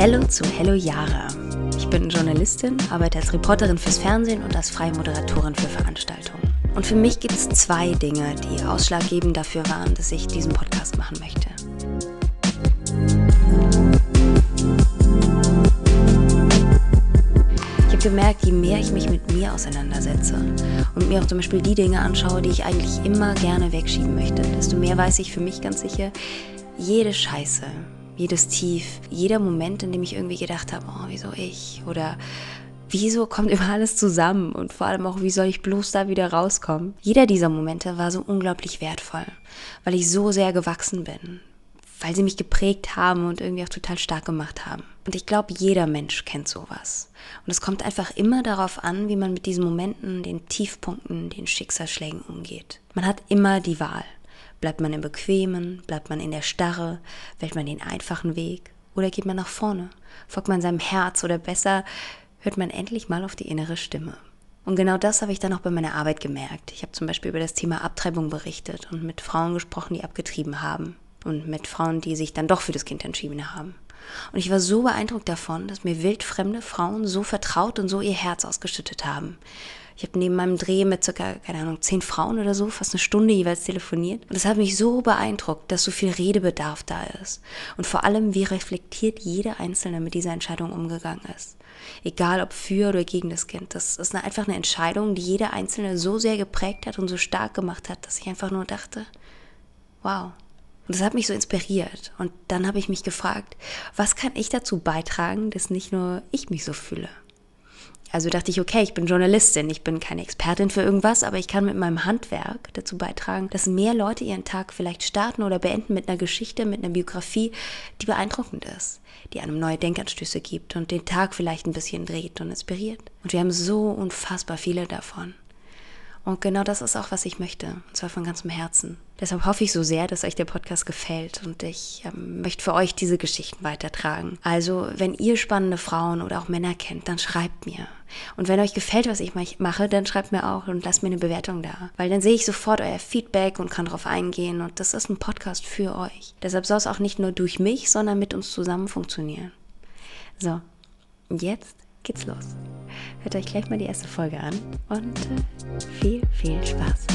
Hello zu Hello Yara. Ich bin Journalistin, arbeite als Reporterin fürs Fernsehen und als freie Moderatorin für Veranstaltungen. Und für mich gibt es zwei Dinge, die ausschlaggebend dafür waren, dass ich diesen Podcast machen möchte. Ich habe gemerkt, je mehr ich mich mit mir auseinandersetze und mir auch zum Beispiel die Dinge anschaue, die ich eigentlich immer gerne wegschieben möchte, desto mehr weiß ich für mich ganz sicher, jede Scheiße, jedes Tief, jeder Moment, in dem ich irgendwie gedacht habe, oh, wieso ich? Oder wieso kommt immer alles zusammen? Und vor allem auch, wie soll ich bloß da wieder rauskommen? Jeder dieser Momente war so unglaublich wertvoll, weil ich so sehr gewachsen bin, weil sie mich geprägt haben und irgendwie auch total stark gemacht haben. Und ich glaube, jeder Mensch kennt sowas. Und es kommt einfach immer darauf an, wie man mit diesen Momenten, den Tiefpunkten, den Schicksalsschlägen umgeht. Man hat immer die Wahl. Bleibt man im Bequemen? Bleibt man in der Starre? Wählt man den einfachen Weg? Oder geht man nach vorne? Folgt man seinem Herz? Oder besser, hört man endlich mal auf die innere Stimme? Und genau das habe ich dann auch bei meiner Arbeit gemerkt. Ich habe zum Beispiel über das Thema Abtreibung berichtet und mit Frauen gesprochen, die abgetrieben haben. Und mit Frauen, die sich dann doch für das Kind entschieden haben. Und ich war so beeindruckt davon, dass mir wildfremde Frauen so vertraut und so ihr Herz ausgeschüttet haben. Ich habe neben meinem Dreh mit circa, keine Ahnung, zehn Frauen oder so, fast eine Stunde jeweils telefoniert. Und das hat mich so beeindruckt, dass so viel Redebedarf da ist. Und vor allem, wie reflektiert jede Einzelne mit dieser Entscheidung umgegangen ist. Egal ob für oder gegen das Kind. Das ist eine, einfach eine Entscheidung, die jede Einzelne so sehr geprägt hat und so stark gemacht hat, dass ich einfach nur dachte, wow, und das hat mich so inspiriert. Und dann habe ich mich gefragt, was kann ich dazu beitragen, dass nicht nur ich mich so fühle? Also dachte ich, okay, ich bin Journalistin, ich bin keine Expertin für irgendwas, aber ich kann mit meinem Handwerk dazu beitragen, dass mehr Leute ihren Tag vielleicht starten oder beenden mit einer Geschichte, mit einer Biografie, die beeindruckend ist, die einem neue Denkanstöße gibt und den Tag vielleicht ein bisschen dreht und inspiriert. Und wir haben so unfassbar viele davon. Und genau das ist auch, was ich möchte, und zwar von ganzem Herzen. Deshalb hoffe ich so sehr, dass euch der Podcast gefällt und ich ähm, möchte für euch diese Geschichten weitertragen. Also, wenn ihr spannende Frauen oder auch Männer kennt, dann schreibt mir. Und wenn euch gefällt, was ich mache, dann schreibt mir auch und lasst mir eine Bewertung da. Weil dann sehe ich sofort euer Feedback und kann darauf eingehen und das ist ein Podcast für euch. Deshalb soll es auch nicht nur durch mich, sondern mit uns zusammen funktionieren. So, jetzt geht's los. Hört euch gleich mal die erste Folge an und äh, viel, viel Spaß.